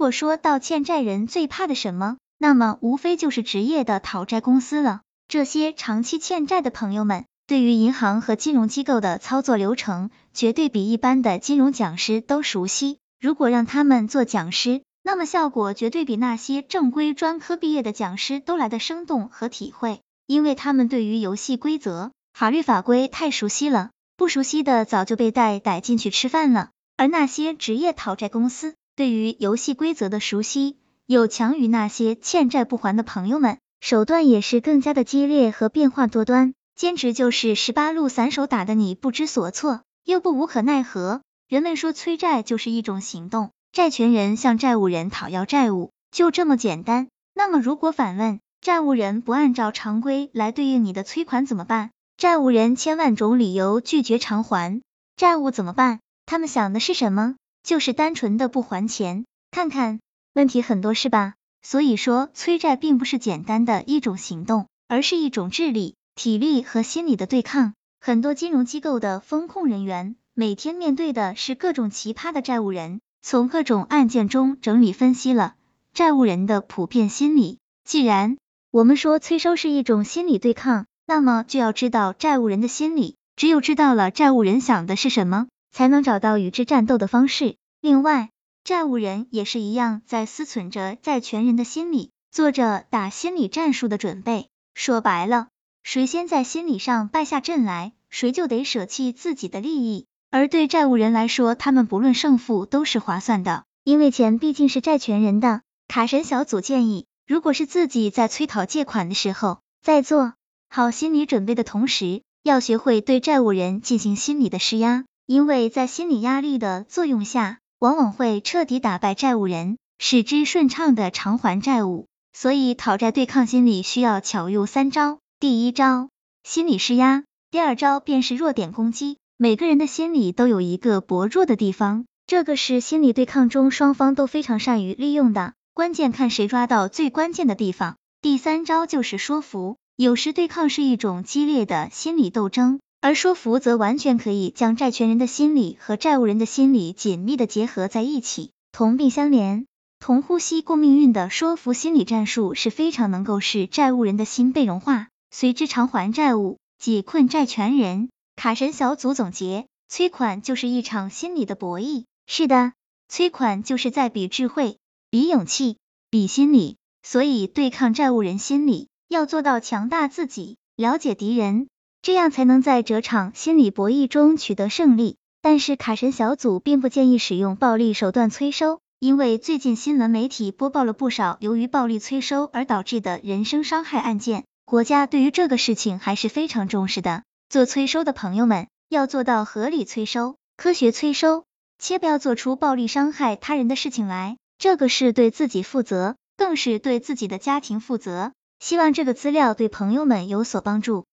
如果说到欠债人最怕的什么，那么无非就是职业的讨债公司了。这些长期欠债的朋友们，对于银行和金融机构的操作流程，绝对比一般的金融讲师都熟悉。如果让他们做讲师，那么效果绝对比那些正规专科毕业的讲师都来的生动和体会，因为他们对于游戏规则、法律法规太熟悉了，不熟悉的早就被带逮进去吃饭了。而那些职业讨债公司对于游戏规则的熟悉，有强于那些欠债不还的朋友们。手段也是更加的激烈和变化多端，简直就是十八路散手打的你不知所措，又不无可奈何。人们说催债就是一种行动，债权人向债务人讨要债务，就这么简单。那么如果反问，债务人不按照常规来对应你的催款怎么办？债务人千万种理由拒绝偿还债务怎么办？他们想的是什么？就是单纯的不还钱。看看问题很多是吧？所以说，催债并不是简单的一种行动，而是一种智力、体力和心理的对抗。很多金融机构的风控人员每天面对的是各种奇葩的债务人，从各种案件中整理分析了债务人的普遍心理。既然我们说催收是一种心理对抗，那么就要知道债务人的心理。只有知道了债务人想的是什么，才能找到与之战斗的方式。另外，债务人也是一样，在思忖着债权人的心理，做着打心理战术的准备。说白了，谁先在心理上败下阵来，谁就得舍弃自己的利益。而对债务人来说，他们不论胜负都是划算的，因为钱毕竟是债权人的。卡神小组建议，如果是自己在催讨借款的时候，在做好心理准备的同时，要学会对债务人进行心理的施压，因为在心理压力的作用下。往往会彻底打败债务人，使之顺畅的偿还债务。所以讨债对抗心理需要巧用三招。第一招，心理施压；第二招便是弱点攻击。每个人的心理都有一个薄弱的地方，这个是心理对抗中双方都非常善于利用的，关键看谁抓到最关键的地方。第三招就是说服。有时对抗是一种激烈的心理斗争。而说服则完全可以将债权人的心理和债务人的心理紧密的结合在一起，同病相怜，同呼吸共命运的说服心理战术是非常能够使债务人的心被融化，随之偿还债务，解困债权人。卡神小组总结：催款就是一场心理的博弈。是的，催款就是在比智慧、比勇气、比心理。所以对抗债务人心理，要做到强大自己，了解敌人。这样才能在这场心理博弈中取得胜利。但是卡神小组并不建议使用暴力手段催收，因为最近新闻媒体播报了不少由于暴力催收而导致的人身伤害案件，国家对于这个事情还是非常重视的。做催收的朋友们要做到合理催收、科学催收，切不要做出暴力伤害他人的事情来。这个是对自己负责，更是对自己的家庭负责。希望这个资料对朋友们有所帮助。